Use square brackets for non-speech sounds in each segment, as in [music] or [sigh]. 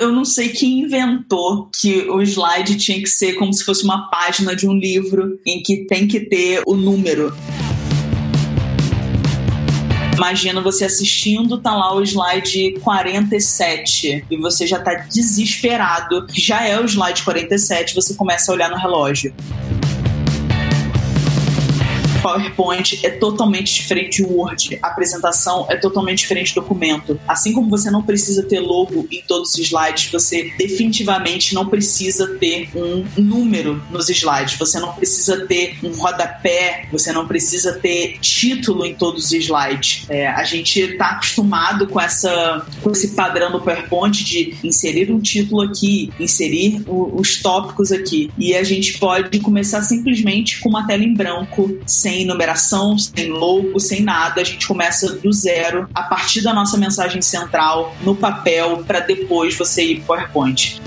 Eu não sei quem inventou que o slide tinha que ser como se fosse uma página de um livro em que tem que ter o número. Imagina você assistindo, tá lá o slide 47 e você já tá desesperado, já é o slide 47, você começa a olhar no relógio. PowerPoint é totalmente diferente do Word. A apresentação é totalmente diferente do documento. Assim como você não precisa ter logo em todos os slides, você definitivamente não precisa ter um número nos slides. Você não precisa ter um rodapé, você não precisa ter título em todos os slides. É, a gente está acostumado com, essa, com esse padrão do PowerPoint de inserir um título aqui, inserir o, os tópicos aqui. E a gente pode começar simplesmente com uma tela em branco, sem sem numeração, sem logo, sem nada. A gente começa do zero, a partir da nossa mensagem central, no papel, para depois você ir para PowerPoint.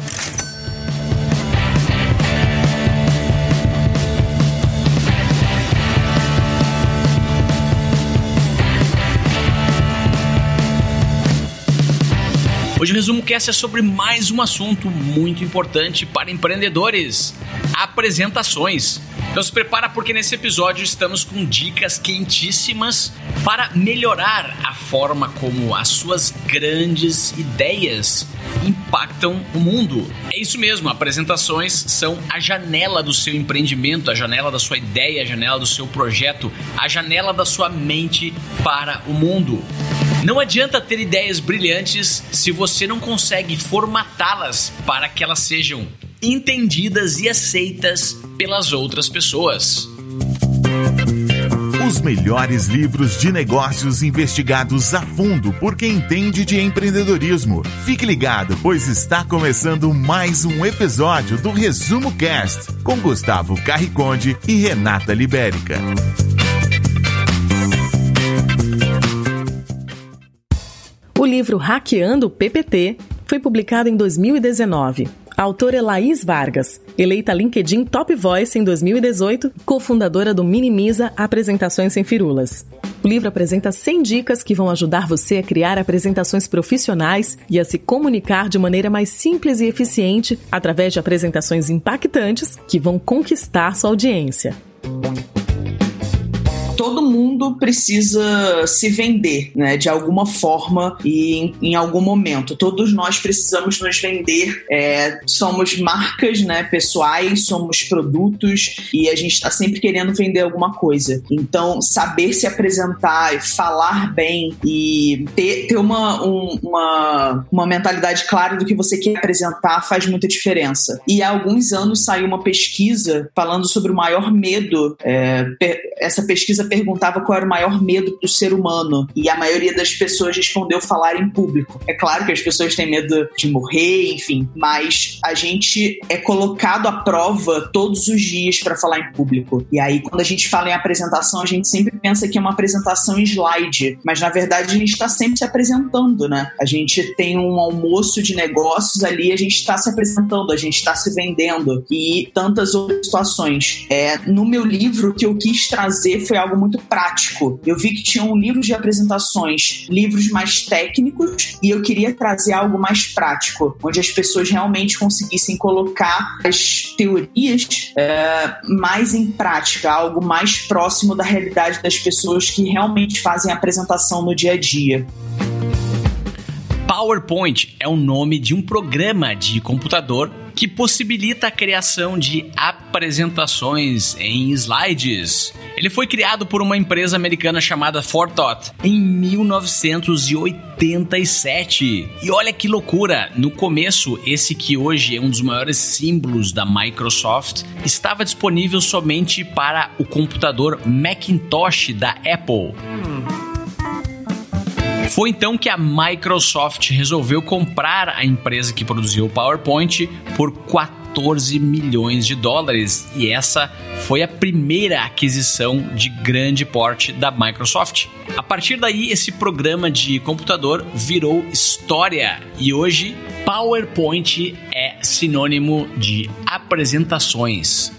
Hoje o Resumo Cast é sobre mais um assunto muito importante para empreendedores: apresentações. Então se prepara porque nesse episódio estamos com dicas quentíssimas para melhorar a forma como as suas grandes ideias impactam o mundo. É isso mesmo, apresentações são a janela do seu empreendimento, a janela da sua ideia, a janela do seu projeto, a janela da sua mente para o mundo. Não adianta ter ideias brilhantes se você não consegue formatá-las para que elas sejam entendidas e aceitas pelas outras pessoas. Os melhores livros de negócios investigados a fundo por quem entende de empreendedorismo. Fique ligado, pois está começando mais um episódio do Resumo Cast com Gustavo Carriconde e Renata Libérica. O livro Hackeando o PPT foi publicado em 2019 autora Laís Vargas, eleita LinkedIn Top Voice em 2018, cofundadora do Minimiza Apresentações Sem Firulas. O livro apresenta 100 dicas que vão ajudar você a criar apresentações profissionais e a se comunicar de maneira mais simples e eficiente através de apresentações impactantes que vão conquistar sua audiência todo mundo precisa se vender, né, de alguma forma e em, em algum momento. Todos nós precisamos nos vender. É, somos marcas, né, pessoais, somos produtos e a gente está sempre querendo vender alguma coisa. Então, saber se apresentar, falar bem e ter, ter uma, um, uma, uma mentalidade clara do que você quer apresentar faz muita diferença. E há alguns anos saiu uma pesquisa falando sobre o maior medo. É, essa pesquisa pesquisa perguntava qual era o maior medo do ser humano e a maioria das pessoas respondeu falar em público. É claro que as pessoas têm medo de morrer, enfim, mas a gente é colocado à prova todos os dias para falar em público. E aí, quando a gente fala em apresentação, a gente sempre pensa que é uma apresentação em slide, mas na verdade a gente está sempre se apresentando, né? A gente tem um almoço de negócios ali, a gente está se apresentando, a gente está se vendendo e tantas outras situações. É, no meu livro, o que eu quis trazer foi algo muito prático. Eu vi que tinham livros de apresentações, livros mais técnicos, e eu queria trazer algo mais prático, onde as pessoas realmente conseguissem colocar as teorias é, mais em prática, algo mais próximo da realidade das pessoas que realmente fazem apresentação no dia a dia. PowerPoint é o nome de um programa de computador que possibilita a criação de apresentações em slides. Ele foi criado por uma empresa americana chamada Forethought em 1987. E olha que loucura! No começo, esse que hoje é um dos maiores símbolos da Microsoft estava disponível somente para o computador Macintosh da Apple. Foi então que a Microsoft resolveu comprar a empresa que produziu o PowerPoint por 14 milhões de dólares. E essa foi a primeira aquisição de grande porte da Microsoft. A partir daí, esse programa de computador virou história. E hoje PowerPoint é sinônimo de apresentações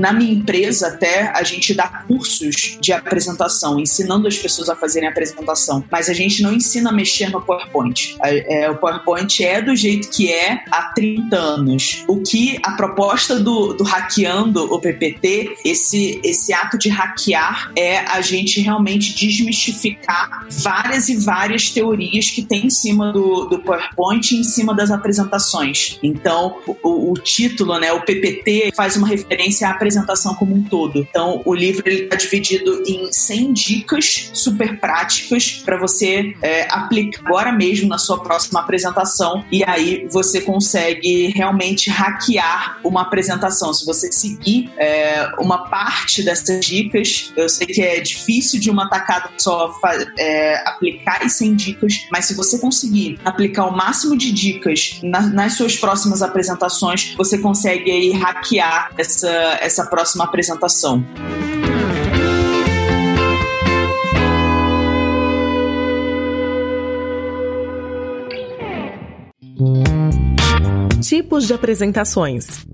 na minha empresa até a gente dá cursos de apresentação, ensinando as pessoas a fazerem apresentação, mas a gente não ensina a mexer no PowerPoint. É, o PowerPoint é do jeito que é há 30 anos. O que a proposta do, do hackeando o PPT, esse, esse ato de hackear é a gente realmente desmistificar várias e várias teorias que tem em cima do, do PowerPoint e em cima das apresentações. Então, o, o título, né, o PPT, faz uma referência à apresentação como um todo. Então, o livro está dividido em 100 dicas super práticas para você é, aplicar agora mesmo na sua próxima apresentação e aí você consegue realmente hackear uma apresentação. Se você seguir é, uma parte dessas dicas, eu sei que é difícil de uma tacada só é, aplicar as 100 dicas, mas se você conseguir aplicar o máximo de dicas na, nas suas próximas apresentações, você consegue aí hackear essa, essa próxima apresentação. Tipos de apresentações.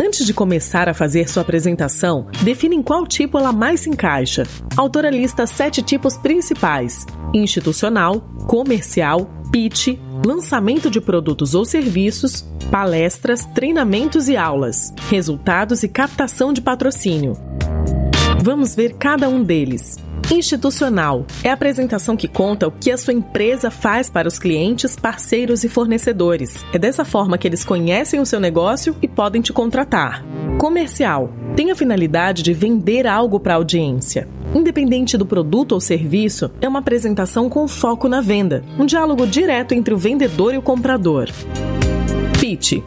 Antes de começar a fazer sua apresentação, define em qual tipo ela mais se encaixa. A autora lista sete tipos principais: institucional, comercial, pitch, lançamento de produtos ou serviços, palestras, treinamentos e aulas, resultados e captação de patrocínio. Vamos ver cada um deles. Institucional é a apresentação que conta o que a sua empresa faz para os clientes, parceiros e fornecedores. É dessa forma que eles conhecem o seu negócio e podem te contratar. Comercial tem a finalidade de vender algo para a audiência. Independente do produto ou serviço, é uma apresentação com foco na venda, um diálogo direto entre o vendedor e o comprador. Pitch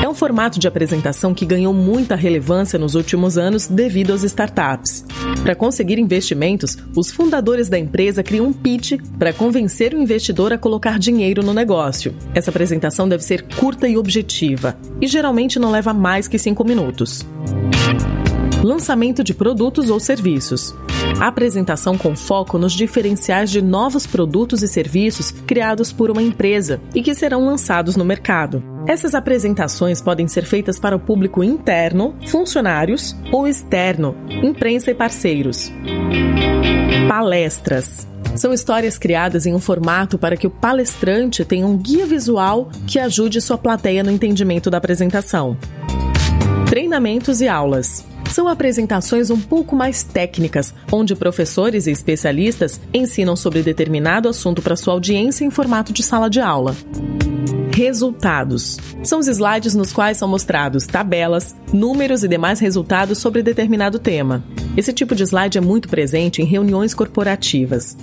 é um formato de apresentação que ganhou muita relevância nos últimos anos devido às startups. Para conseguir investimentos, os fundadores da empresa criam um pitch para convencer o investidor a colocar dinheiro no negócio. Essa apresentação deve ser curta e objetiva, e geralmente não leva mais que cinco minutos lançamento de produtos ou serviços. Apresentação com foco nos diferenciais de novos produtos e serviços criados por uma empresa e que serão lançados no mercado. Essas apresentações podem ser feitas para o público interno, funcionários ou externo, imprensa e parceiros. Palestras. São histórias criadas em um formato para que o palestrante tenha um guia visual que ajude sua plateia no entendimento da apresentação. Treinamentos e aulas são apresentações um pouco mais técnicas, onde professores e especialistas ensinam sobre determinado assunto para sua audiência em formato de sala de aula. Resultados. São os slides nos quais são mostrados tabelas, números e demais resultados sobre determinado tema. Esse tipo de slide é muito presente em reuniões corporativas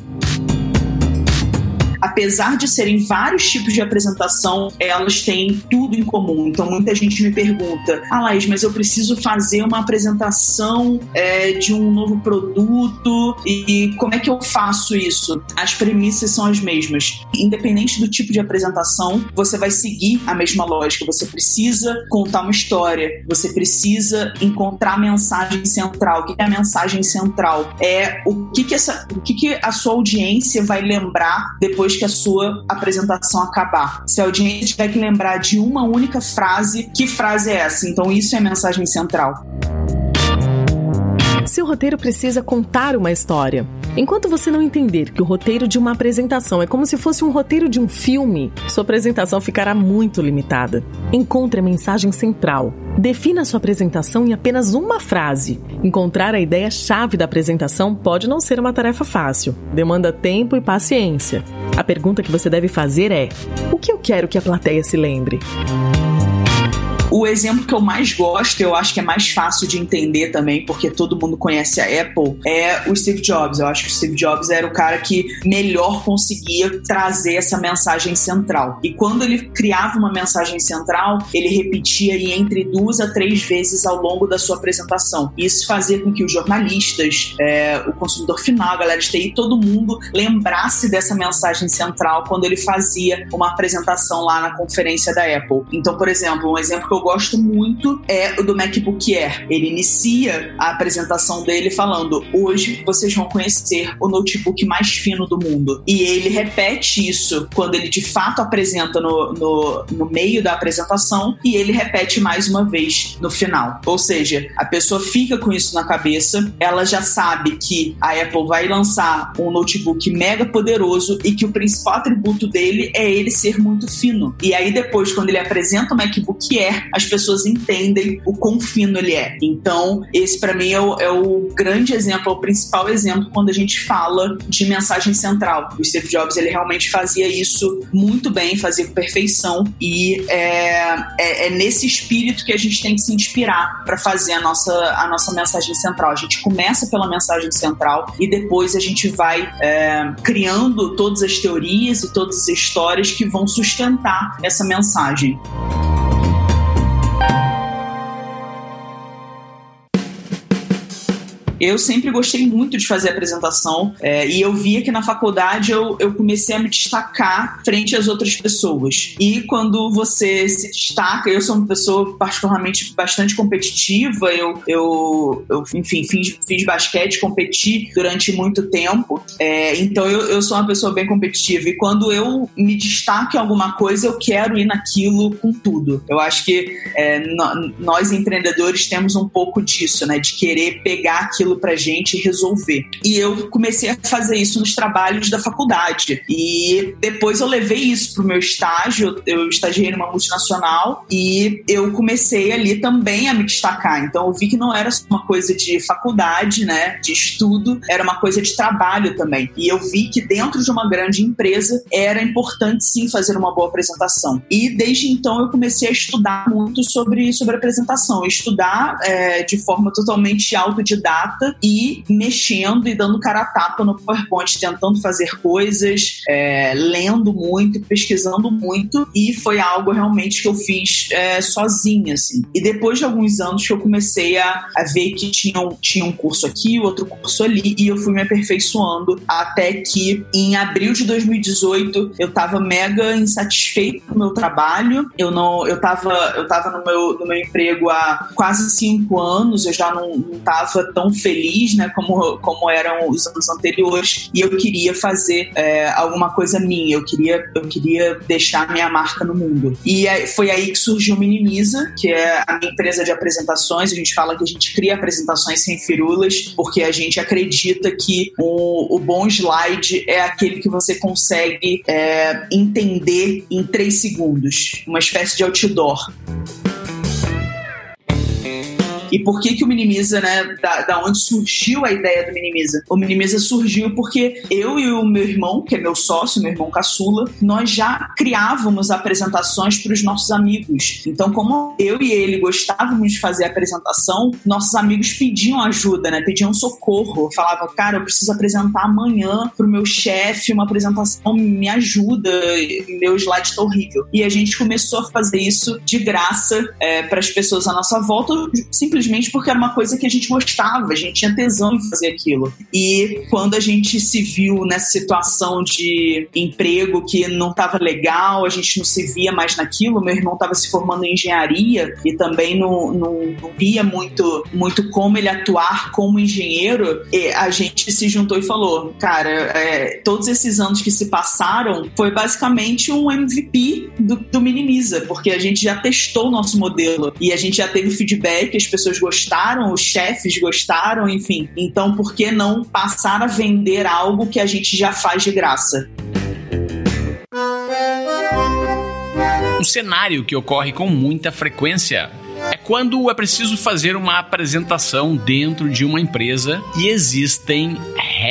apesar de serem vários tipos de apresentação, elas têm tudo em comum. Então, muita gente me pergunta: Ah, Laís, mas eu preciso fazer uma apresentação é, de um novo produto e como é que eu faço isso? As premissas são as mesmas. Independente do tipo de apresentação, você vai seguir a mesma lógica. Você precisa contar uma história, você precisa encontrar a mensagem central. O que é a mensagem central? É o que, que, essa, o que, que a sua audiência vai lembrar depois que a sua apresentação acabar. Se a audiência tiver que lembrar de uma única frase, que frase é essa? Então, isso é a mensagem central. Seu roteiro precisa contar uma história. Enquanto você não entender que o roteiro de uma apresentação é como se fosse um roteiro de um filme, sua apresentação ficará muito limitada. Encontre a mensagem central. Defina sua apresentação em apenas uma frase. Encontrar a ideia-chave da apresentação pode não ser uma tarefa fácil. Demanda tempo e paciência. A pergunta que você deve fazer é: o que eu quero que a plateia se lembre? O exemplo que eu mais gosto, eu acho que é mais fácil de entender também, porque todo mundo conhece a Apple, é o Steve Jobs. Eu acho que o Steve Jobs era o cara que melhor conseguia trazer essa mensagem central. E quando ele criava uma mensagem central, ele repetia aí entre duas a três vezes ao longo da sua apresentação. Isso fazia com que os jornalistas, é, o consumidor final, a galera de TI, todo mundo lembrasse dessa mensagem central quando ele fazia uma apresentação lá na conferência da Apple. Então, por exemplo, um exemplo que eu eu gosto muito é o do MacBook Air. Ele inicia a apresentação dele falando: hoje vocês vão conhecer o notebook mais fino do mundo. E ele repete isso quando ele de fato apresenta no, no, no meio da apresentação e ele repete mais uma vez no final. Ou seja, a pessoa fica com isso na cabeça, ela já sabe que a Apple vai lançar um notebook mega poderoso e que o principal atributo dele é ele ser muito fino. E aí depois, quando ele apresenta o MacBook Air, as pessoas entendem o quão fino ele é. Então, esse para mim é o, é o, grande exemplo, é o principal exemplo quando a gente fala de mensagem central. O Steve Jobs ele realmente fazia isso muito bem, fazia com perfeição e é, é, é nesse espírito que a gente tem que se inspirar para fazer a nossa, a nossa mensagem central. A gente começa pela mensagem central e depois a gente vai é, criando todas as teorias e todas as histórias que vão sustentar essa mensagem. Eu sempre gostei muito de fazer apresentação é, e eu via que na faculdade eu, eu comecei a me destacar frente às outras pessoas. E quando você se destaca, eu sou uma pessoa particularmente bastante competitiva, eu, eu, eu enfim, fiz, fiz basquete, competi durante muito tempo, é, então eu, eu sou uma pessoa bem competitiva. E quando eu me destaco em alguma coisa, eu quero ir naquilo com tudo. Eu acho que é, no, nós empreendedores temos um pouco disso, né, de querer pegar aquilo aquilo pra gente resolver. E eu comecei a fazer isso nos trabalhos da faculdade. E depois eu levei isso pro meu estágio, eu estagiei numa multinacional e eu comecei ali também a me destacar. Então eu vi que não era só uma coisa de faculdade, né, de estudo, era uma coisa de trabalho também. E eu vi que dentro de uma grande empresa era importante sim fazer uma boa apresentação. E desde então eu comecei a estudar muito sobre, sobre apresentação, estudar é, de forma totalmente autodidata e mexendo e dando cara a tapa no PowerPoint, tentando fazer coisas, é, lendo muito, pesquisando muito, e foi algo realmente que eu fiz é, sozinha, assim. E depois de alguns anos que eu comecei a, a ver que tinha um, tinha um curso aqui, outro curso ali, e eu fui me aperfeiçoando até que em abril de 2018 eu tava mega insatisfeito com o meu trabalho, eu não, eu tava, eu tava no meu, no meu emprego há quase cinco anos, eu já não, não tava tão feliz feliz, né, como, como eram os anos anteriores, e eu queria fazer é, alguma coisa minha, eu queria, eu queria deixar minha marca no mundo. E foi aí que surgiu o Minimiza, que é a minha empresa de apresentações. A gente fala que a gente cria apresentações sem firulas, porque a gente acredita que o, o bom slide é aquele que você consegue é, entender em três segundos, uma espécie de outdoor. E por que que o Minimiza, né, da, da onde surgiu a ideia do Minimiza? O Minimiza surgiu porque eu e o meu irmão, que é meu sócio, meu irmão caçula, nós já criávamos apresentações para os nossos amigos. Então, como eu e ele gostávamos de fazer apresentação, nossos amigos pediam ajuda, né, pediam socorro. Falavam, cara, eu preciso apresentar amanhã pro meu chefe uma apresentação, me ajuda, meu slide está horrível. E a gente começou a fazer isso de graça é, para as pessoas à nossa volta, simplesmente simplesmente porque era uma coisa que a gente gostava, a gente tinha tesão em fazer aquilo. E quando a gente se viu nessa situação de emprego que não estava legal, a gente não se via mais naquilo, meu irmão estava se formando em engenharia e também não, não, não via muito, muito como ele atuar como engenheiro, a gente se juntou e falou: cara, é, todos esses anos que se passaram foi basicamente um MVP do, do Minimiza, porque a gente já testou o nosso modelo e a gente já teve feedback, as pessoas pessoas gostaram, os chefes gostaram, enfim. Então, por que não passar a vender algo que a gente já faz de graça? Um cenário que ocorre com muita frequência é quando é preciso fazer uma apresentação dentro de uma empresa e existem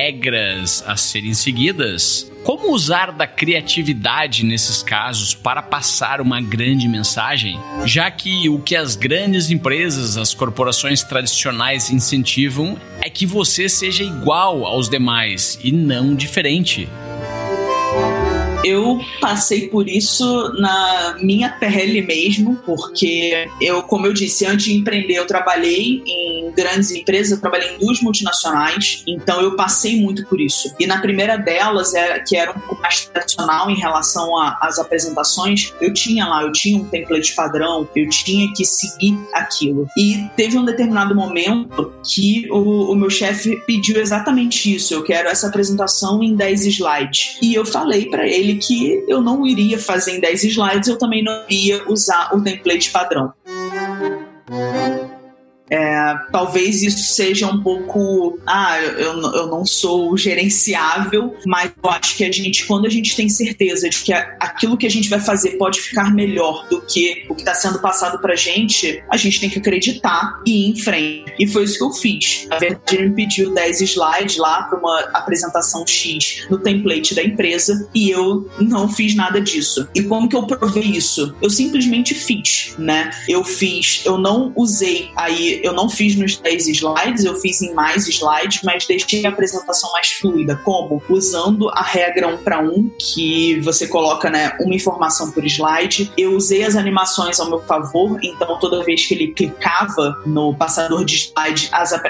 regras a serem seguidas. Como usar da criatividade nesses casos para passar uma grande mensagem, já que o que as grandes empresas, as corporações tradicionais incentivam é que você seja igual aos demais e não diferente? Eu passei por isso na minha pele mesmo, porque eu, como eu disse, antes de empreender, eu trabalhei em grandes empresas, eu trabalhei em duas multinacionais, então eu passei muito por isso. E na primeira delas, era, que era um pouco mais tradicional em relação às apresentações, eu tinha lá, eu tinha um template padrão, eu tinha que seguir aquilo. E teve um determinado momento que o, o meu chefe pediu exatamente isso, eu quero essa apresentação em 10 slides. E eu falei para ele que eu não iria fazer em 10 slides, eu também não iria usar o template padrão. É, talvez isso seja um pouco. Ah, eu, eu não sou gerenciável, mas eu acho que a gente, quando a gente tem certeza de que aquilo que a gente vai fazer pode ficar melhor do que o que está sendo passado pra gente, a gente tem que acreditar e ir em frente. E foi isso que eu fiz. Na verdade, ele me pediu 10 slides lá para uma apresentação X no template da empresa e eu não fiz nada disso. E como que eu provei isso? Eu simplesmente fiz, né? Eu fiz, eu não usei aí eu não fiz nos 10 slides, eu fiz em mais slides, mas deixei a apresentação mais fluida. Como? Usando a regra 1 para 1, que você coloca né, uma informação por slide. Eu usei as animações ao meu favor, então toda vez que ele clicava no passador de slide, as, a,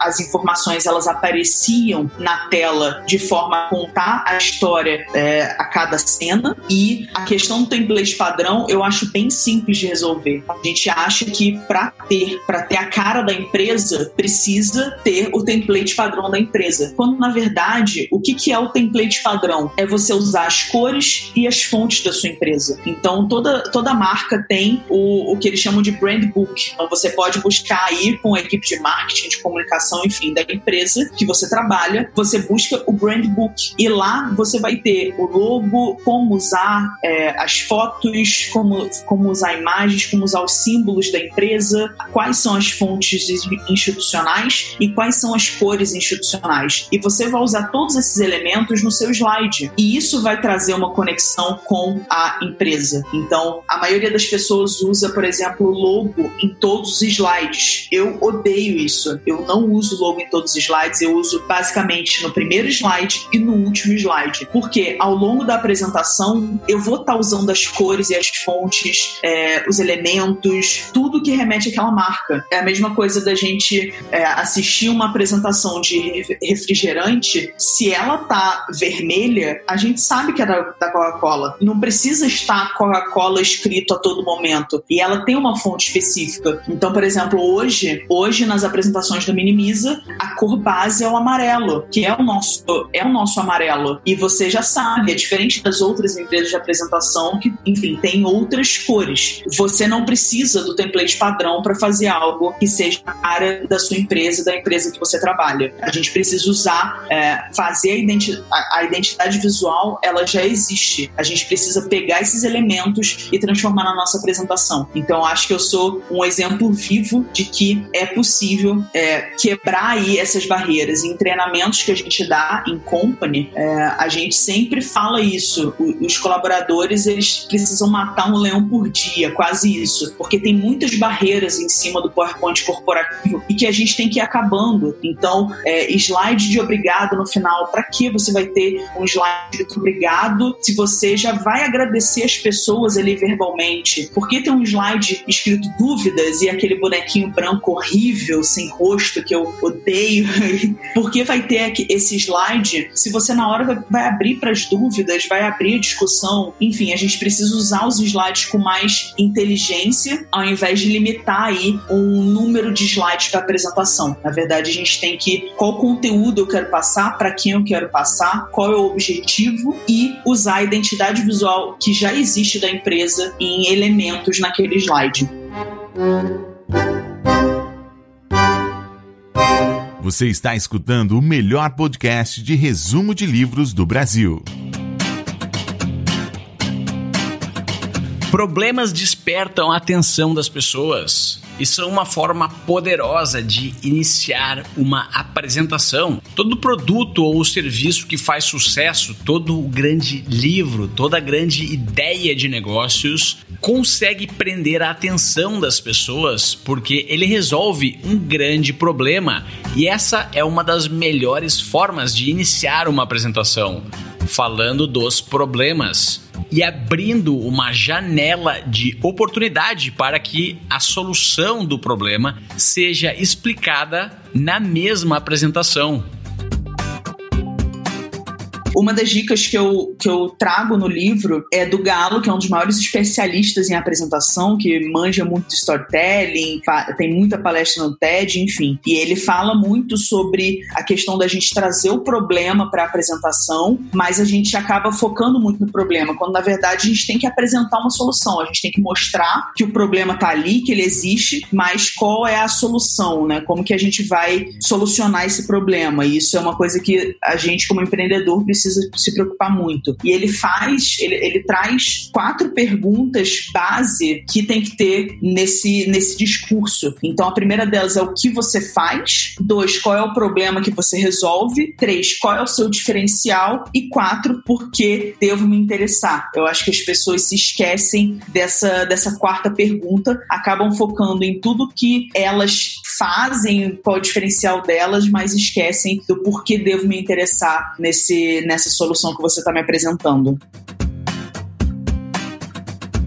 as informações elas apareciam na tela de forma a contar a história é, a cada cena. E a questão do template padrão eu acho bem simples de resolver. A gente acha que para ter, para ter a a cara da empresa precisa ter o template padrão da empresa. Quando, na verdade, o que, que é o template padrão? É você usar as cores e as fontes da sua empresa. Então, toda, toda marca tem o, o que eles chamam de brand book. Então, você pode buscar aí com a equipe de marketing, de comunicação, enfim, da empresa que você trabalha, você busca o brand book. E lá você vai ter o logo, como usar é, as fotos, como, como usar imagens, como usar os símbolos da empresa, quais são as fontes institucionais e quais são as cores institucionais. E você vai usar todos esses elementos no seu slide. E isso vai trazer uma conexão com a empresa. Então, a maioria das pessoas usa, por exemplo, logo em todos os slides. Eu odeio isso. Eu não uso logo em todos os slides, eu uso basicamente no primeiro slide e no último slide. Porque ao longo da apresentação eu vou estar tá usando as cores e as fontes, é, os elementos, tudo que remete àquela marca. É mesma coisa da gente é, assistir uma apresentação de refrigerante, se ela tá vermelha, a gente sabe que é da, da Coca-Cola. Não precisa estar Coca-Cola escrito a todo momento. E ela tem uma fonte específica. Então, por exemplo, hoje, hoje nas apresentações do Minimiza, a cor base é o amarelo, que é o nosso, é o nosso amarelo. E você já sabe, é diferente das outras empresas de apresentação que, enfim, tem outras cores. Você não precisa do template padrão para fazer algo que seja a área da sua empresa, da empresa que você trabalha. A gente precisa usar, é, fazer a, identi a, a identidade visual, ela já existe. A gente precisa pegar esses elementos e transformar na nossa apresentação. Então, acho que eu sou um exemplo vivo de que é possível é, quebrar aí essas barreiras. Em treinamentos que a gente dá em company, é, a gente sempre fala isso. Os colaboradores, eles precisam matar um leão por dia, quase isso. Porque tem muitas barreiras em cima do PowerPoint corporativo e que a gente tem que ir acabando. Então, é, slide de obrigado no final, para que você vai ter um slide de obrigado se você já vai agradecer as pessoas ali verbalmente? Por que tem um slide escrito dúvidas e aquele bonequinho branco horrível, sem rosto, que eu odeio? [laughs] Por que vai ter esse slide se você na hora vai abrir para as dúvidas, vai abrir a discussão? Enfim, a gente precisa usar os slides com mais inteligência ao invés de limitar aí um número de slides para apresentação. Na verdade, a gente tem que qual conteúdo eu quero passar, para quem eu quero passar, qual é o objetivo e usar a identidade visual que já existe da empresa em elementos naquele slide. Você está escutando o melhor podcast de resumo de livros do Brasil. Problemas despertam a atenção das pessoas e são uma forma poderosa de iniciar uma apresentação. Todo produto ou serviço que faz sucesso, todo grande livro, toda grande ideia de negócios consegue prender a atenção das pessoas porque ele resolve um grande problema e essa é uma das melhores formas de iniciar uma apresentação. Falando dos problemas e abrindo uma janela de oportunidade para que a solução do problema seja explicada na mesma apresentação. Uma das dicas que eu, que eu trago no livro é do Galo, que é um dos maiores especialistas em apresentação, que manja muito de storytelling, tem muita palestra no TED, enfim. E ele fala muito sobre a questão da gente trazer o problema para a apresentação, mas a gente acaba focando muito no problema, quando na verdade a gente tem que apresentar uma solução, a gente tem que mostrar que o problema está ali, que ele existe, mas qual é a solução, né? Como que a gente vai solucionar esse problema? E isso é uma coisa que a gente, como empreendedor, precisa precisa se preocupar muito. E ele faz, ele, ele traz quatro perguntas base que tem que ter nesse, nesse discurso. Então, a primeira delas é o que você faz, dois, qual é o problema que você resolve, três, qual é o seu diferencial e quatro, por que devo me interessar. Eu acho que as pessoas se esquecem dessa, dessa quarta pergunta, acabam focando em tudo que elas fazem, qual é o diferencial delas, mas esquecem do porquê devo me interessar nesse, solução que você está me apresentando.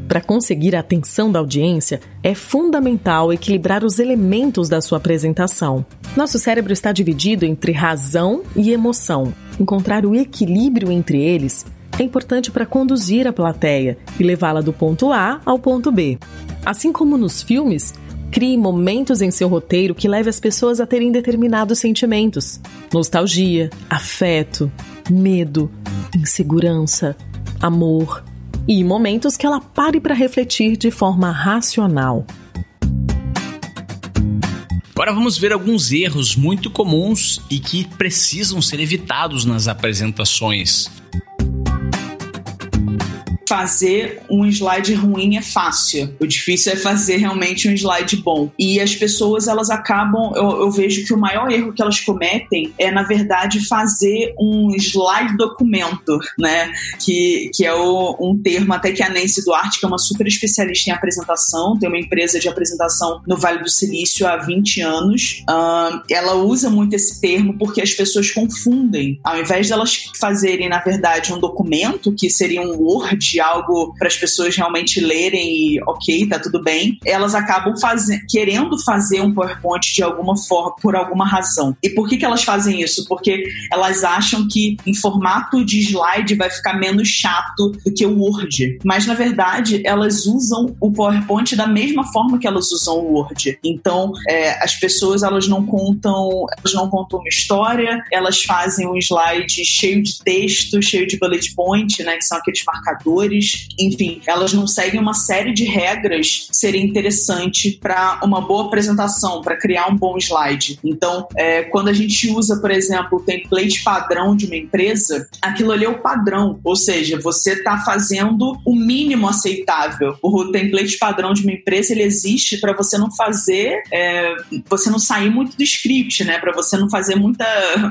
Para conseguir a atenção da audiência, é fundamental equilibrar os elementos da sua apresentação. Nosso cérebro está dividido entre razão e emoção. Encontrar o equilíbrio entre eles é importante para conduzir a plateia e levá-la do ponto A ao ponto B. Assim como nos filmes, Crie momentos em seu roteiro que leve as pessoas a terem determinados sentimentos: nostalgia, afeto, medo, insegurança, amor e momentos que ela pare para refletir de forma racional. Agora vamos ver alguns erros muito comuns e que precisam ser evitados nas apresentações fazer um slide ruim é fácil. O difícil é fazer realmente um slide bom. E as pessoas, elas acabam, eu, eu vejo que o maior erro que elas cometem é, na verdade, fazer um slide documento, né? Que, que é o, um termo até que a Nancy Duarte, que é uma super especialista em apresentação, tem uma empresa de apresentação no Vale do Silício há 20 anos. Uh, ela usa muito esse termo porque as pessoas confundem. Ao invés delas fazerem, na verdade, um documento, que seria um Word, algo para as pessoas realmente lerem e ok, tá tudo bem, elas acabam fazendo, querendo fazer um PowerPoint de alguma forma, por alguma razão. E por que, que elas fazem isso? Porque elas acham que em formato de slide vai ficar menos chato do que o Word. Mas na verdade, elas usam o PowerPoint da mesma forma que elas usam o Word. Então, é, as pessoas elas não contam, elas não contam uma história, elas fazem um slide cheio de texto, cheio de bullet point, né, que são aqueles marcadores enfim, elas não seguem uma série de regras seria interessante para uma boa apresentação, para criar um bom slide. Então, é, quando a gente usa, por exemplo, o template padrão de uma empresa, aquilo ali é o padrão, ou seja, você está fazendo o mínimo aceitável. O template padrão de uma empresa ele existe para você não fazer, é, você não sair muito do script, né? Para você não fazer muita,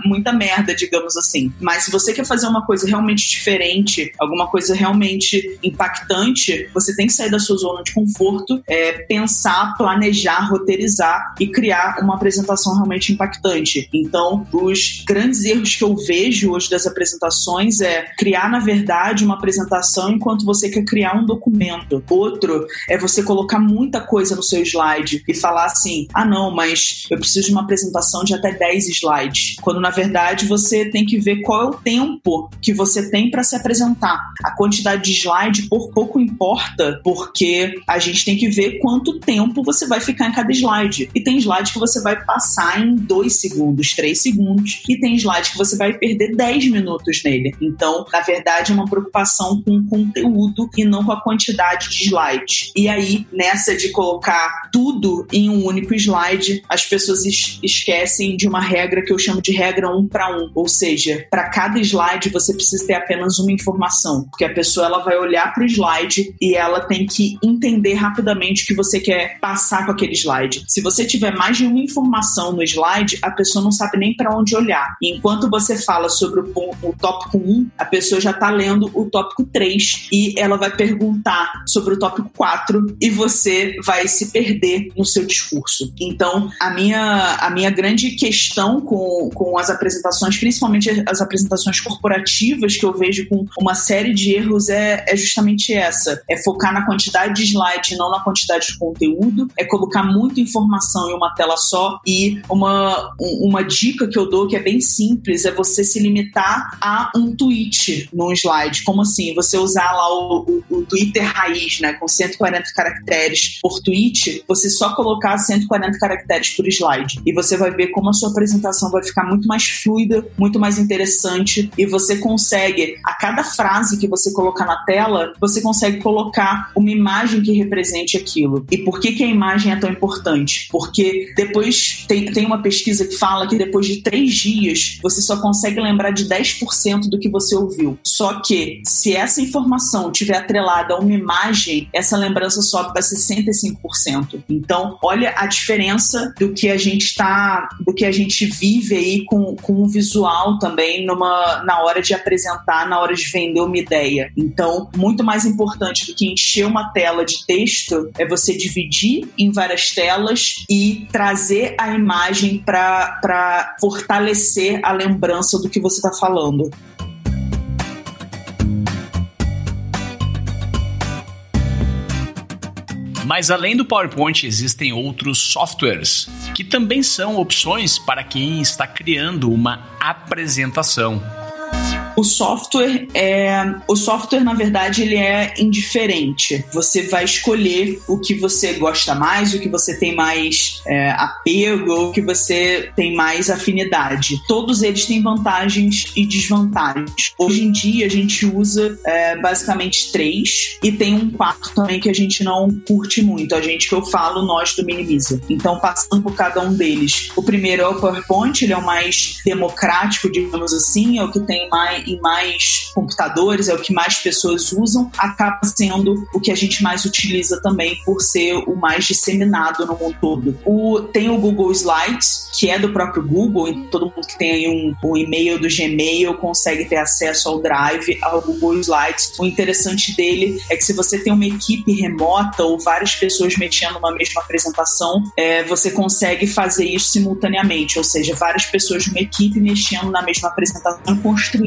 muita merda, digamos assim. Mas se você quer fazer uma coisa realmente diferente, alguma coisa realmente realmente impactante, você tem que sair da sua zona de conforto, é, pensar, planejar, roteirizar e criar uma apresentação realmente impactante. Então, os grandes erros que eu vejo hoje das apresentações é criar, na verdade, uma apresentação enquanto você quer criar um documento. Outro é você colocar muita coisa no seu slide e falar assim: ah, não, mas eu preciso de uma apresentação de até 10 slides. Quando, na verdade, você tem que ver qual é o tempo que você tem para se apresentar. A quantidade de slide por pouco importa, porque a gente tem que ver quanto tempo você vai ficar em cada slide. E tem slide que você vai passar em 2 segundos, 3 segundos, e tem slide que você vai perder 10 minutos nele. Então, na verdade, é uma preocupação com o conteúdo e não com a quantidade de slides. E aí, nessa de colocar tudo em um único slide, as pessoas es esquecem de uma regra que eu chamo de regra um para um, ou seja, para cada slide você precisa ter apenas uma informação, porque a pessoa ela vai olhar para o slide e ela tem que entender rapidamente o que você quer passar com aquele slide. Se você tiver mais de uma informação no slide, a pessoa não sabe nem para onde olhar. E enquanto você fala sobre o, o tópico 1, a pessoa já está lendo o tópico 3 e ela vai perguntar sobre o tópico 4 e você vai se perder no seu discurso. Então, a minha, a minha grande questão com, com as apresentações, principalmente as apresentações corporativas que eu vejo com uma série de erros, é, é justamente essa: é focar na quantidade de slide não na quantidade de conteúdo, é colocar muita informação em uma tela só. E uma, uma dica que eu dou que é bem simples é você se limitar a um tweet num slide. Como assim? Você usar lá o, o, o Twitter raiz, né, com 140 caracteres por tweet, você só colocar 140 caracteres por slide. E você vai ver como a sua apresentação vai ficar muito mais fluida, muito mais interessante. E você consegue a cada frase que você colocar na tela, você consegue colocar uma imagem que represente aquilo. E por que, que a imagem é tão importante? Porque depois tem, tem uma pesquisa que fala que depois de três dias você só consegue lembrar de 10% do que você ouviu. Só que se essa informação tiver atrelada a uma imagem, essa lembrança sobe para 65%. Então, olha a diferença do que a gente está, do que a gente vive aí com, com o visual também numa, na hora de apresentar, na hora de vender uma ideia. Então, muito mais importante do que encher uma tela de texto é você dividir em várias telas e trazer a imagem para fortalecer a lembrança do que você está falando. Mas além do PowerPoint, existem outros softwares que também são opções para quem está criando uma apresentação. O software é, o software na verdade ele é indiferente. Você vai escolher o que você gosta mais, o que você tem mais é, apego, o que você tem mais afinidade. Todos eles têm vantagens e desvantagens. Hoje em dia a gente usa é, basicamente três e tem um quarto também que a gente não curte muito. A gente que eu falo nós do Minimiza. Então passando por cada um deles. O primeiro é o PowerPoint, ele é o mais democrático, digamos assim, é o que tem mais em mais computadores, é o que mais pessoas usam, acaba sendo o que a gente mais utiliza também por ser o mais disseminado no mundo todo. O, tem o Google Slides, que é do próprio Google, e todo mundo que tem aí um, um e-mail do Gmail consegue ter acesso ao Drive, ao Google Slides. O interessante dele é que se você tem uma equipe remota ou várias pessoas mexendo numa mesma apresentação, é, você consegue fazer isso simultaneamente, ou seja, várias pessoas de uma equipe mexendo na mesma apresentação construindo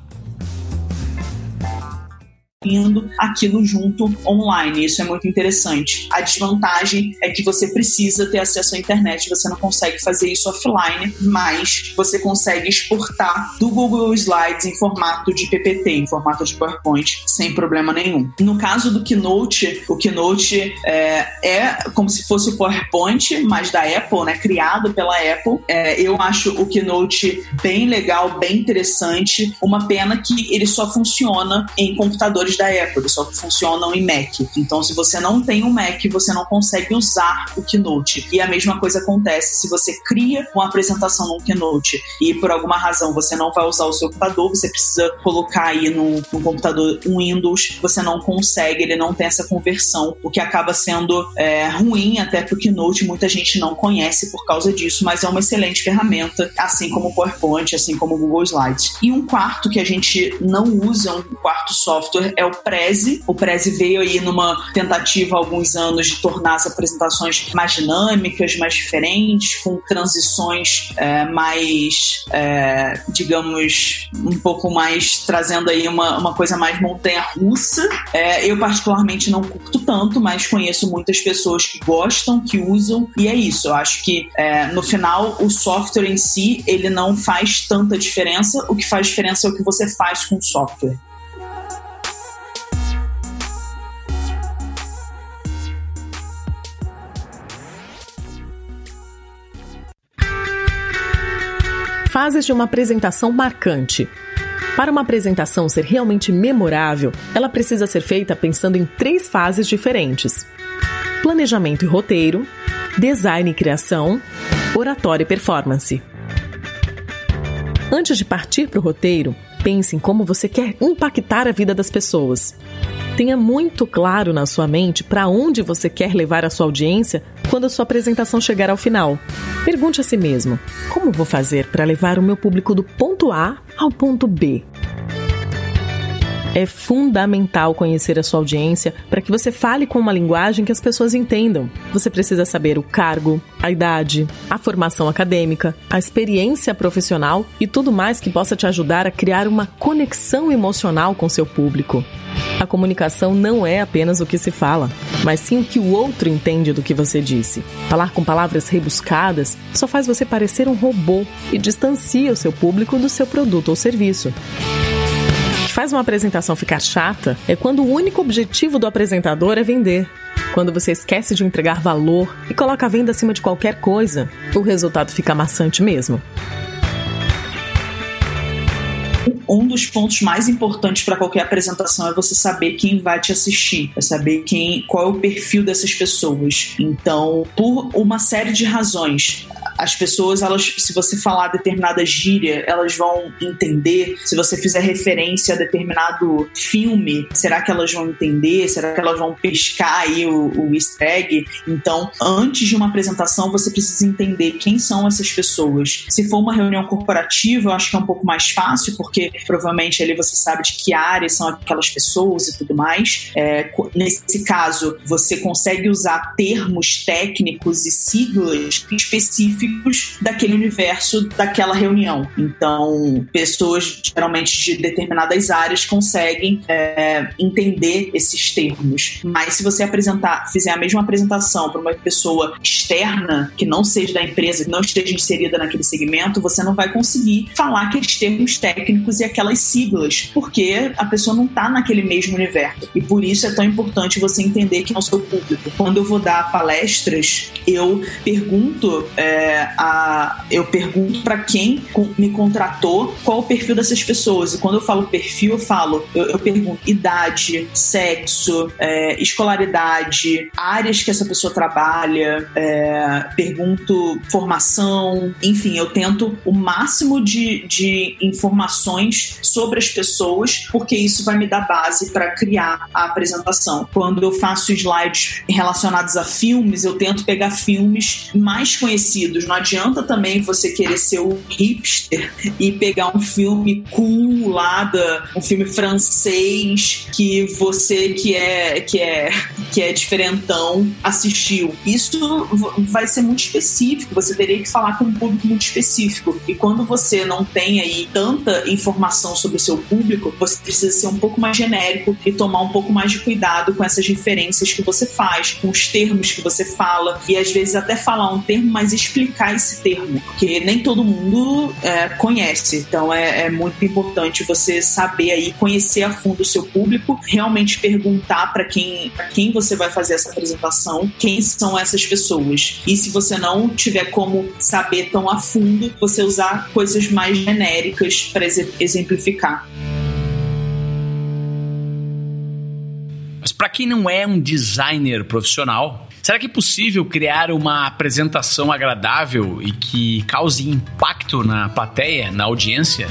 aquilo junto online. Isso é muito interessante. A desvantagem é que você precisa ter acesso à internet, você não consegue fazer isso offline, mas você consegue exportar do Google Slides em formato de PPT, em formato de PowerPoint, sem problema nenhum. No caso do Keynote, o Keynote é, é como se fosse o PowerPoint, mas da Apple, né? Criado pela Apple. É, eu acho o Keynote bem legal, bem interessante. Uma pena que ele só funciona em computadores da Apple, só funcionam em Mac. Então, se você não tem um Mac, você não consegue usar o Keynote. E a mesma coisa acontece se você cria uma apresentação no Keynote e por alguma razão você não vai usar o seu computador, você precisa colocar aí no, no computador um Windows, você não consegue, ele não tem essa conversão, o que acaba sendo é, ruim até para o Keynote. Muita gente não conhece por causa disso, mas é uma excelente ferramenta, assim como o PowerPoint, assim como o Google Slides. E um quarto que a gente não usa, um quarto software, é o Prezi. O Prezi veio aí numa tentativa há alguns anos de tornar as apresentações mais dinâmicas, mais diferentes, com transições é, mais, é, digamos, um pouco mais trazendo aí uma, uma coisa mais montanha-russa. É, eu particularmente não curto tanto, mas conheço muitas pessoas que gostam, que usam, e é isso. Eu acho que é, no final o software em si ele não faz tanta diferença. O que faz diferença é o que você faz com o software. Fases de uma apresentação marcante. Para uma apresentação ser realmente memorável, ela precisa ser feita pensando em três fases diferentes: planejamento e roteiro, design e criação, oratório e performance. Antes de partir para o roteiro, pense em como você quer impactar a vida das pessoas. Tenha muito claro na sua mente para onde você quer levar a sua audiência quando a sua apresentação chegar ao final. Pergunte a si mesmo: como vou fazer para levar o meu público do ponto A ao ponto B? É fundamental conhecer a sua audiência para que você fale com uma linguagem que as pessoas entendam. Você precisa saber o cargo, a idade, a formação acadêmica, a experiência profissional e tudo mais que possa te ajudar a criar uma conexão emocional com seu público. A comunicação não é apenas o que se fala, mas sim o que o outro entende do que você disse. Falar com palavras rebuscadas só faz você parecer um robô e distancia o seu público do seu produto ou serviço que faz uma apresentação ficar chata é quando o único objetivo do apresentador é vender. Quando você esquece de entregar valor e coloca a venda acima de qualquer coisa, o resultado fica maçante mesmo. Um dos pontos mais importantes para qualquer apresentação é você saber quem vai te assistir, é saber quem, qual é o perfil dessas pessoas. Então, por uma série de razões, as pessoas, elas, se você falar determinada gíria, elas vão entender. Se você fizer referência a determinado filme, será que elas vão entender? Será que elas vão pescar aí o, o easter egg? Então, antes de uma apresentação, você precisa entender quem são essas pessoas. Se for uma reunião corporativa, eu acho que é um pouco mais fácil, porque provavelmente ali você sabe de que áreas são aquelas pessoas e tudo mais. É, nesse caso, você consegue usar termos técnicos e siglas específicos específicos daquele universo, daquela reunião. Então, pessoas geralmente de determinadas áreas conseguem é, entender esses termos. Mas se você apresentar, fizer a mesma apresentação para uma pessoa externa, que não seja da empresa, que não esteja inserida naquele segmento, você não vai conseguir falar aqueles termos técnicos e aquelas siglas, porque a pessoa não está naquele mesmo universo. E por isso é tão importante você entender quem é o seu público. Quando eu vou dar palestras, eu pergunto é, a, eu pergunto para quem me contratou qual o perfil dessas pessoas. E quando eu falo perfil, eu falo, eu, eu pergunto idade, sexo, é, escolaridade, áreas que essa pessoa trabalha, é, pergunto formação, enfim, eu tento o máximo de, de informações sobre as pessoas, porque isso vai me dar base para criar a apresentação. Quando eu faço slides relacionados a filmes, eu tento pegar filmes mais conhecidos não adianta também você querer ser o hipster e pegar um filme cool lá, da, um filme francês que você que é que é que é diferentão assistiu. Isso vai ser muito específico. Você teria que falar com um público muito específico. E quando você não tem aí tanta informação sobre o seu público, você precisa ser um pouco mais genérico e tomar um pouco mais de cuidado com essas referências que você faz, com os termos que você fala e às vezes até falar um termo, mas explicar esse termo, porque nem todo mundo é, conhece. Então é, é, muito importante você saber aí, conhecer a fundo o seu público, realmente perguntar para quem, quem você vai fazer essa apresentação, quem são essas pessoas. E se você não tiver como saber tão a fundo, você usar coisas mais genéricas para exemplificar. Mas para quem não é um designer profissional, Será que é possível criar uma apresentação agradável e que cause impacto na plateia, na audiência?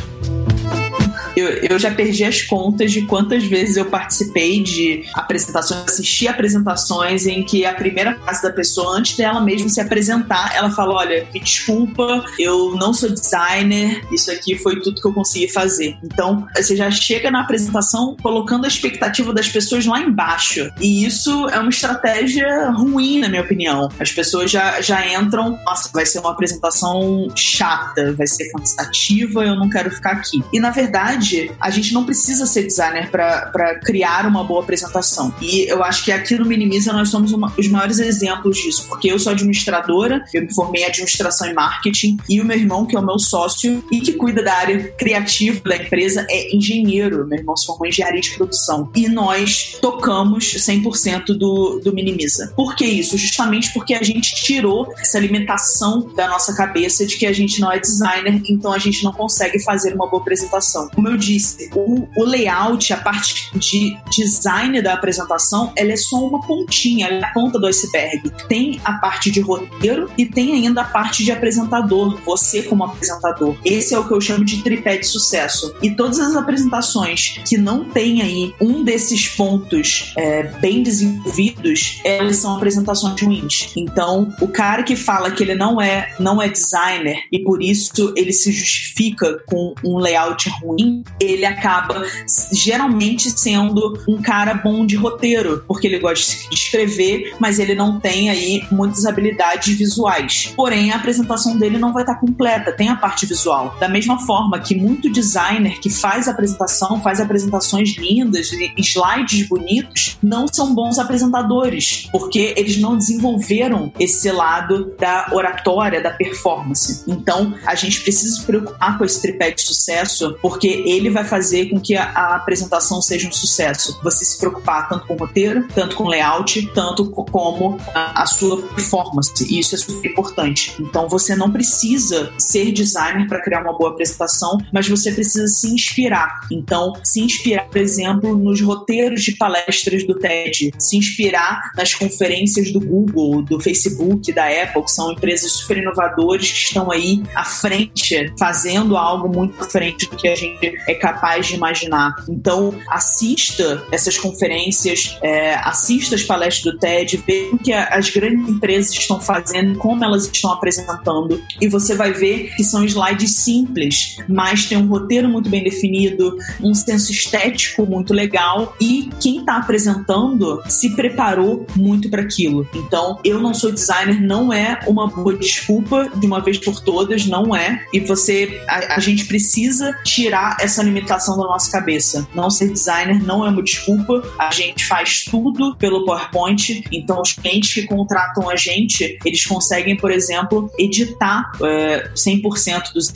Eu, eu já perdi as contas de quantas vezes eu participei de apresentações, assisti apresentações em que a primeira frase da pessoa, antes dela mesmo se apresentar, ela fala: Olha, me desculpa, eu não sou designer, isso aqui foi tudo que eu consegui fazer. Então, você já chega na apresentação colocando a expectativa das pessoas lá embaixo. E isso é uma estratégia ruim, na minha opinião. As pessoas já, já entram, nossa, vai ser uma apresentação chata, vai ser cansativa, eu não quero ficar aqui. E na verdade, verdade, a gente não precisa ser designer para criar uma boa apresentação. E eu acho que aqui no Minimiza nós somos uma, os maiores exemplos disso, porque eu sou administradora, eu me formei em administração e marketing, e o meu irmão, que é o meu sócio e que cuida da área criativa da empresa, é engenheiro. Meu irmão se formou em engenharia de produção. E nós tocamos 100% do, do Minimiza. Por que isso? Justamente porque a gente tirou essa alimentação da nossa cabeça de que a gente não é designer, então a gente não consegue fazer uma boa apresentação. Como eu disse, o, o layout, a parte de design da apresentação, ela é só uma pontinha, é a ponta do iceberg. Tem a parte de roteiro e tem ainda a parte de apresentador, você como apresentador. Esse é o que eu chamo de tripé de sucesso. E todas as apresentações que não tem aí um desses pontos é, bem desenvolvidos, elas são apresentações ruins. Então, o cara que fala que ele não é, não é designer e por isso ele se justifica com um layout ruim, ele acaba geralmente sendo um cara bom de roteiro, porque ele gosta de escrever, mas ele não tem aí muitas habilidades visuais. Porém, a apresentação dele não vai estar completa, tem a parte visual. Da mesma forma que muito designer que faz apresentação, faz apresentações lindas, slides bonitos, não são bons apresentadores, porque eles não desenvolveram esse lado da oratória, da performance. Então, a gente precisa se preocupar com esse tripé de sucesso, porque ele vai fazer com que a, a apresentação seja um sucesso. Você se preocupar tanto com o roteiro, tanto com o layout, tanto como a, a sua performance. E isso é super importante. Então, você não precisa ser designer para criar uma boa apresentação, mas você precisa se inspirar. Então, se inspirar, por exemplo, nos roteiros de palestras do TED, se inspirar nas conferências do Google, do Facebook, da Apple, que são empresas super inovadoras que estão aí à frente, fazendo algo muito diferente do que a gente é capaz de imaginar. Então, assista essas conferências, é, assista as palestras do TED, veja o que as grandes empresas estão fazendo, como elas estão apresentando, e você vai ver que são slides simples, mas tem um roteiro muito bem definido, um senso estético muito legal e quem está apresentando se preparou muito para aquilo. Então, eu não sou designer não é uma boa desculpa de uma vez por todas, não é. E você, a, a gente precisa tirar essa limitação da nossa cabeça. Não ser designer não é uma desculpa. A gente faz tudo pelo PowerPoint. Então, os clientes que contratam a gente, eles conseguem, por exemplo, editar é, 100% dos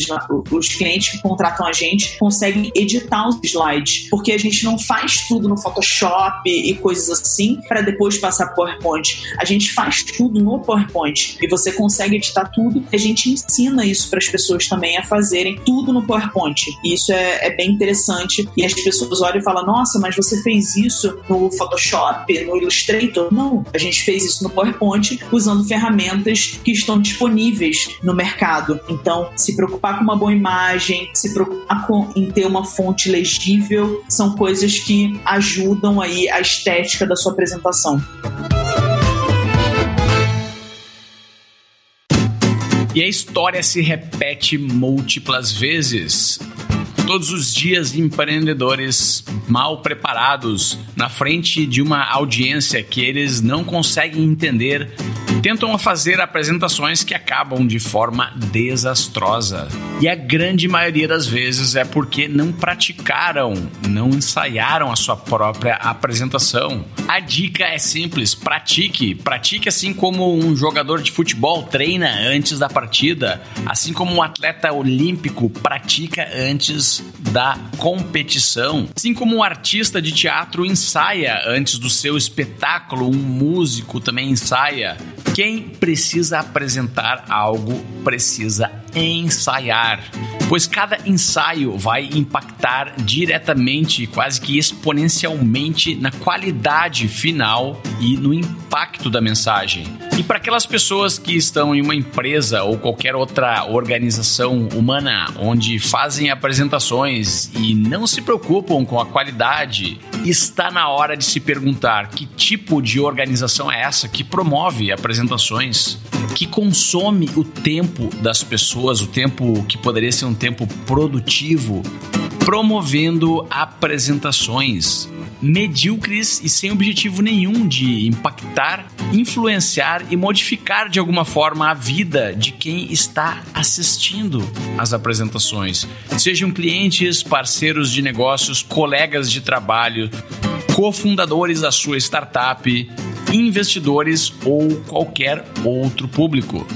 os clientes que contratam a gente conseguem editar os slides, porque a gente não faz tudo no Photoshop e coisas assim para depois passar PowerPoint. A gente faz tudo no PowerPoint e você consegue editar tudo. A gente ensina isso para as pessoas também a fazerem tudo no PowerPoint. E isso é, é, bem interessante. E as pessoas olham e falam: Nossa, mas você fez isso no Photoshop, no Illustrator? Não, a gente fez isso no PowerPoint usando ferramentas que estão disponíveis no mercado. Então, se preocupar com uma boa imagem, se preocupar com, em ter uma fonte legível, são coisas que ajudam aí a estética da sua apresentação. E a história se repete múltiplas vezes. Todos os dias, empreendedores mal preparados na frente de uma audiência que eles não conseguem entender tentam fazer apresentações que acabam de forma desastrosa. E a grande maioria das vezes é porque não praticaram, não ensaiaram a sua própria apresentação. A dica é simples: pratique. Pratique assim como um jogador de futebol treina antes da partida, assim como um atleta olímpico pratica antes da competição, assim como um artista de teatro ensaia antes do seu espetáculo, um músico também ensaia. Quem precisa apresentar algo precisa ensaiar, pois cada ensaio vai impactar diretamente, quase que exponencialmente, na qualidade final e no impacto da mensagem. E para aquelas pessoas que estão em uma empresa ou qualquer outra organização humana onde fazem apresentações e não se preocupam com a qualidade, está na hora de se perguntar que tipo de organização é essa que promove apresentações, que consome o tempo das pessoas, o tempo que poderia ser um tempo produtivo, promovendo apresentações medíocres e sem objetivo nenhum de impactar, influenciar e modificar de alguma forma a vida de quem está assistindo às apresentações. Sejam clientes, parceiros de negócios, colegas de trabalho, cofundadores da sua startup, investidores ou qualquer outro público.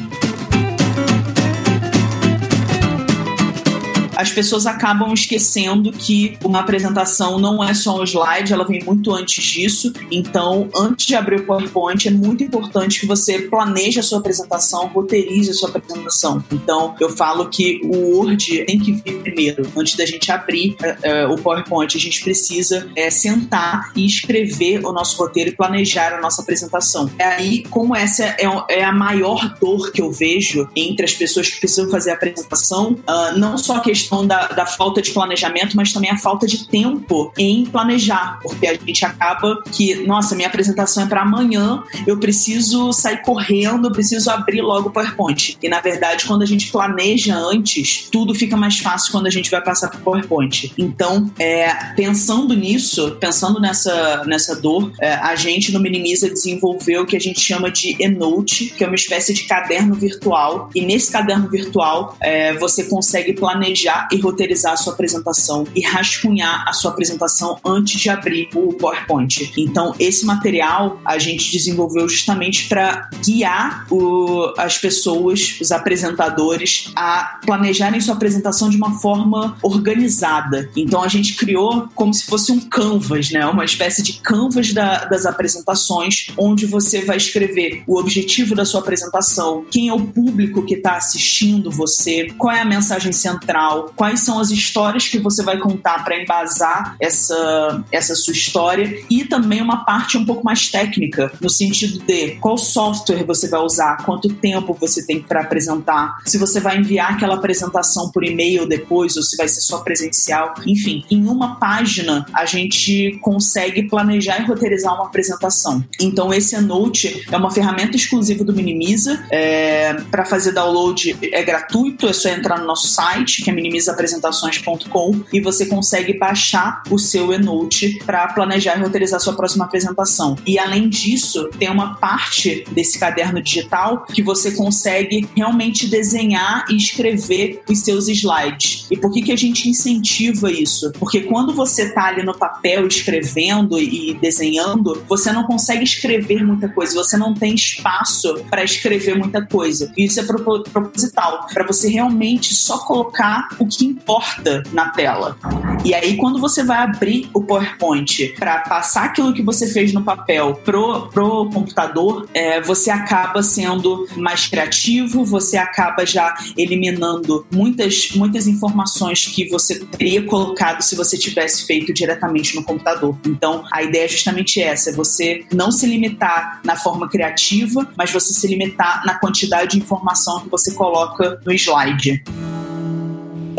As pessoas acabam esquecendo que uma apresentação não é só um slide, ela vem muito antes disso. Então, antes de abrir o PowerPoint, é muito importante que você planeje a sua apresentação, roteirize a sua apresentação. Então, eu falo que o Word tem que vir primeiro. Antes da gente abrir uh, o PowerPoint, a gente precisa uh, sentar e escrever o nosso roteiro e planejar a nossa apresentação. É aí, como essa é, é a maior dor que eu vejo entre as pessoas que precisam fazer a apresentação, uh, não só a questão questão da, da falta de planejamento, mas também a falta de tempo em planejar, porque a gente acaba que, nossa, minha apresentação é para amanhã, eu preciso sair correndo, eu preciso abrir logo o PowerPoint. E na verdade, quando a gente planeja antes, tudo fica mais fácil quando a gente vai passar para o PowerPoint. Então, é, pensando nisso, pensando nessa, nessa dor, é, a gente no Minimiza desenvolveu o que a gente chama de e-note, que é uma espécie de caderno virtual. E nesse caderno virtual, é, você consegue planejar e roteirizar a sua apresentação e rascunhar a sua apresentação antes de abrir o PowerPoint. Então, esse material a gente desenvolveu justamente para guiar o, as pessoas, os apresentadores, a planejarem sua apresentação de uma forma organizada. Então, a gente criou como se fosse um canvas, né? Uma espécie de canvas da, das apresentações, onde você vai escrever o objetivo da sua apresentação, quem é o público que está assistindo você, qual é a mensagem central, quais são as histórias que você vai contar para embasar essa, essa sua história e também uma parte um pouco mais técnica, no sentido de qual software você vai usar, quanto tempo você tem para apresentar, se você vai enviar aquela apresentação por e-mail depois ou se vai ser só presencial. Enfim, em uma página a gente consegue planejar e roteirizar uma apresentação. Então, esse Note é uma ferramenta exclusiva do Minimiza. É, para fazer download é gratuito, é só entrar no nosso site, que é minimiza minimizapresentações.com e você consegue baixar o seu e-note para planejar e roteirizar sua próxima apresentação. E além disso, tem uma parte desse caderno digital que você consegue realmente desenhar e escrever os seus slides. E por que, que a gente incentiva isso? Porque quando você está ali no papel escrevendo e desenhando, você não consegue escrever muita coisa, você não tem espaço para escrever muita coisa. Isso é proposital, para você realmente só colocar o que importa na tela. E aí, quando você vai abrir o PowerPoint para passar aquilo que você fez no papel pro, pro computador, é, você acaba sendo mais criativo, você acaba já eliminando muitas, muitas informações que você teria colocado se você tivesse feito diretamente no computador. Então, a ideia é justamente essa: é você não se limitar na forma criativa, mas você se limitar na quantidade de informação que você coloca no slide.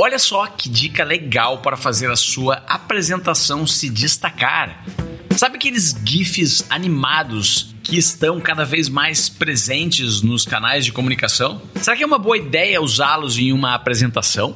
Olha só que dica legal para fazer a sua apresentação se destacar. Sabe aqueles GIFs animados que estão cada vez mais presentes nos canais de comunicação? Será que é uma boa ideia usá-los em uma apresentação?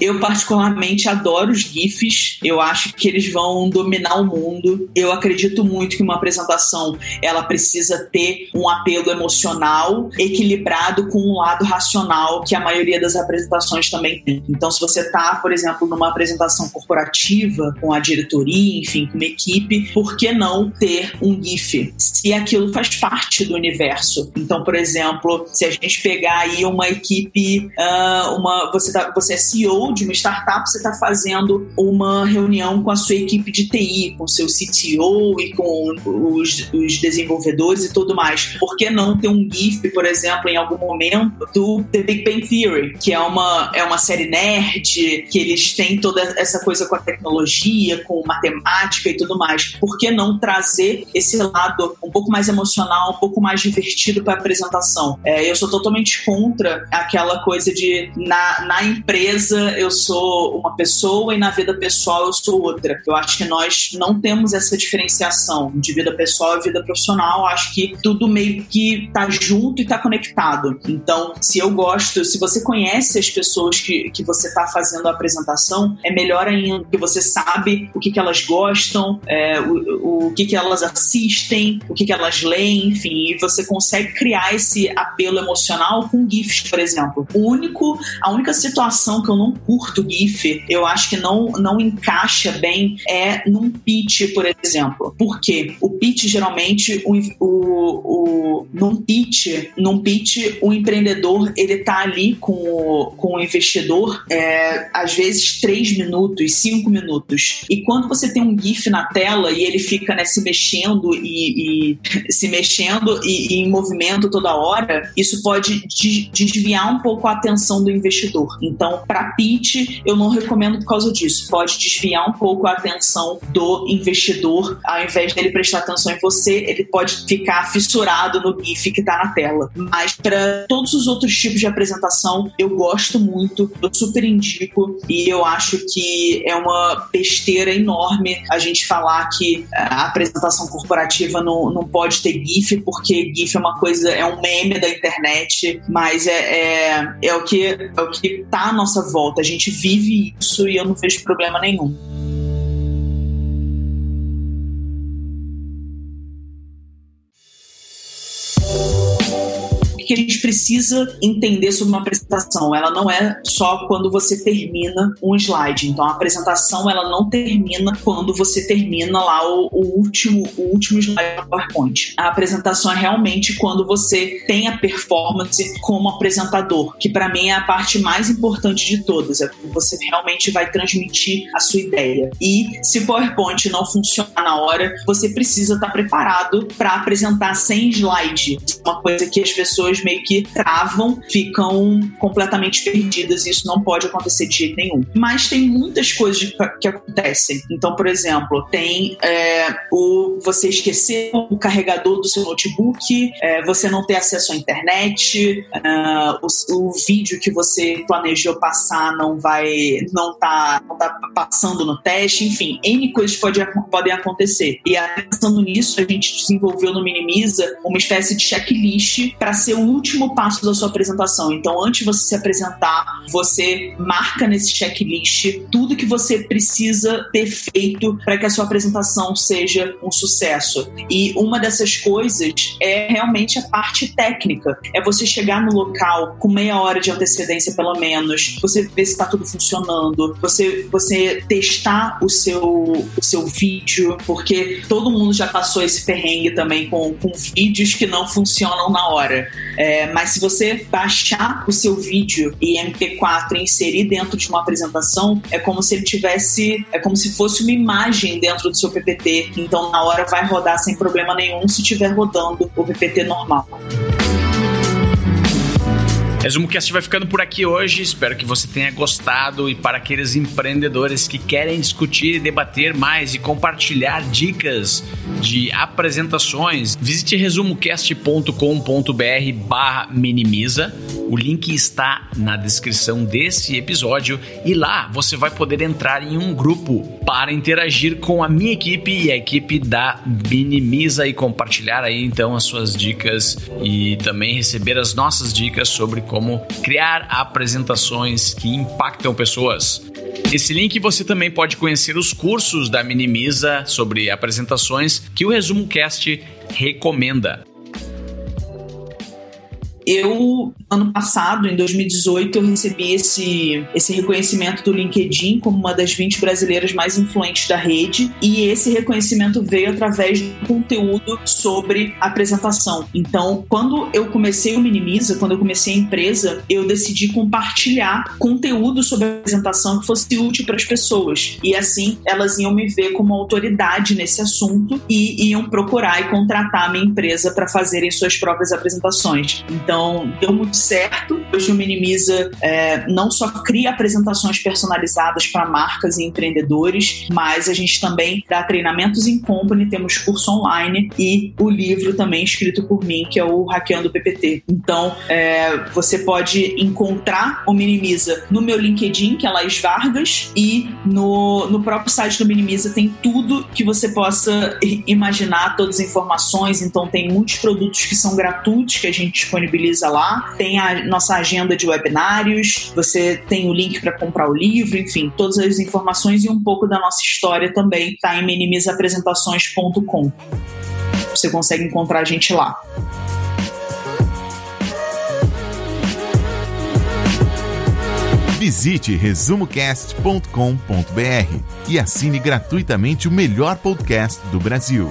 Eu, particularmente, adoro os GIFs. Eu acho que eles vão dominar o mundo. Eu acredito muito que uma apresentação ela precisa ter um apelo emocional equilibrado com um lado racional que a maioria das apresentações também tem. Então, se você está, por exemplo, numa apresentação corporativa com a diretoria, enfim, com uma equipe, por que não ter um GIF? Se aquilo faz parte do universo. Então, por exemplo, se a gente pegar aí uma equipe, uh, uma, você, tá, você é CEO de uma startup, você está fazendo uma reunião com a sua equipe de TI, com seu CTO e com os, os desenvolvedores e tudo mais. Por que não ter um GIF, por exemplo, em algum momento do The Big Bang Theory, que é uma, é uma série nerd, que eles têm toda essa coisa com a tecnologia, com matemática e tudo mais. Por que não trazer esse lado um pouco mais emocional, um pouco mais divertido para a apresentação? É, eu sou totalmente contra aquela coisa de na, na empresa eu sou uma pessoa e na vida pessoal eu sou outra. Eu acho que nós não temos essa diferenciação de vida pessoal e vida profissional. Eu acho que tudo meio que tá junto e tá conectado. Então, se eu gosto, se você conhece as pessoas que, que você tá fazendo a apresentação, é melhor ainda, que você sabe o que, que elas gostam, é, o, o que, que elas assistem, o que, que elas leem, enfim, e você consegue criar esse apelo emocional com GIFs, por exemplo. O único, a única situação que eu não curto GIF, eu acho que não, não encaixa bem, é num pitch, por exemplo. Por quê? O pitch, geralmente, o, o, o, num pitch, num pitch, o empreendedor, ele tá ali com o, com o investidor, é, às vezes, três minutos, cinco minutos. E quando você tem um GIF na tela e ele fica né, se mexendo e, e se mexendo e, e, em movimento toda hora, isso pode desviar um pouco a atenção do investidor. Então, para pitch, eu não recomendo por causa disso. Pode desviar um pouco a atenção do investidor, ao invés dele prestar atenção em você, ele pode ficar fissurado no GIF que está na tela. Mas para todos os outros tipos de apresentação, eu gosto muito, eu super indico e eu acho que é uma besteira enorme a gente falar que a apresentação corporativa não, não pode ter GIF, porque GIF é uma coisa, é um meme da internet, mas é, é, é o que é o que tá à nossa volta. A gente vive isso e eu não vejo problema nenhum. Que a gente precisa entender sobre uma apresentação. Ela não é só quando você termina um slide. Então, a apresentação ela não termina quando você termina lá o, o último, o último slide do PowerPoint. A apresentação é realmente quando você tem a performance como apresentador, que para mim é a parte mais importante de todas. É quando você realmente vai transmitir a sua ideia. E se o PowerPoint não funcionar na hora, você precisa estar preparado para apresentar sem slide. É uma coisa que as pessoas meio que travam, ficam completamente perdidas e isso não pode acontecer de jeito nenhum. Mas tem muitas coisas que acontecem. Então, por exemplo, tem é, o você esquecer o carregador do seu notebook, é, você não ter acesso à internet, é, o, o, vídeo que você planejou passar não vai, não tá, não tá passando no teste, enfim, N coisas pode, podem acontecer. E pensando nisso, a gente desenvolveu no Minimiza uma espécie de checklist para ser o último passo da sua apresentação. Então, antes de você se apresentar, você marca nesse checklist tudo que você precisa ter feito para que a sua apresentação seja um sucesso. E uma dessas coisas é realmente a parte técnica. É você chegar no local com meia hora de antecedência, pelo menos, você ver se está tudo funcionando, você, você testar o seu, o seu vídeo, porque todo mundo já passou esse perrengue também com, com vídeos que não funcionam na hora. É, mas se você baixar o seu vídeo e MP4 e inserir dentro de uma apresentação, é como se ele tivesse, é como se fosse uma imagem dentro do seu PPT. Então na hora vai rodar sem problema nenhum se estiver rodando o PPT normal. Resumo Cast vai ficando por aqui hoje. Espero que você tenha gostado. E para aqueles empreendedores que querem discutir e debater mais e compartilhar dicas de apresentações, visite resumocast.com.br/barra minimiza. O link está na descrição desse episódio e lá você vai poder entrar em um grupo para interagir com a minha equipe e a equipe da Minimiza e compartilhar aí então as suas dicas e também receber as nossas dicas sobre como criar apresentações que impactam pessoas. Esse link você também pode conhecer os cursos da Minimiza sobre apresentações que o Resumo Cast recomenda. Eu, ano passado, em 2018, eu recebi esse, esse reconhecimento do LinkedIn como uma das 20 brasileiras mais influentes da rede, e esse reconhecimento veio através do conteúdo sobre apresentação. Então, quando eu comecei o Minimiza, quando eu comecei a empresa, eu decidi compartilhar conteúdo sobre apresentação que fosse útil para as pessoas. E assim, elas iam me ver como autoridade nesse assunto e iam procurar e contratar a minha empresa para fazerem suas próprias apresentações. Então, Então, deu muito certo. Hoje o Minimiza é, não só cria apresentações personalizadas para marcas e empreendedores, mas a gente também dá treinamentos em company, temos curso online e o livro também escrito por mim, que é o Hackeando PPT. Então, é, você pode encontrar o Minimiza no meu LinkedIn, que é Laís Vargas, e no, no próprio site do Minimiza tem tudo que você possa imaginar, todas as informações. Então, tem muitos produtos que são gratuitos que a gente disponibiliza lá, tem a nossa agenda de webinários, você tem o link para comprar o livro, enfim, todas as informações e um pouco da nossa história também está em minimizapresentações.com. Você consegue encontrar a gente lá. Visite resumocast.com.br e assine gratuitamente o melhor podcast do Brasil.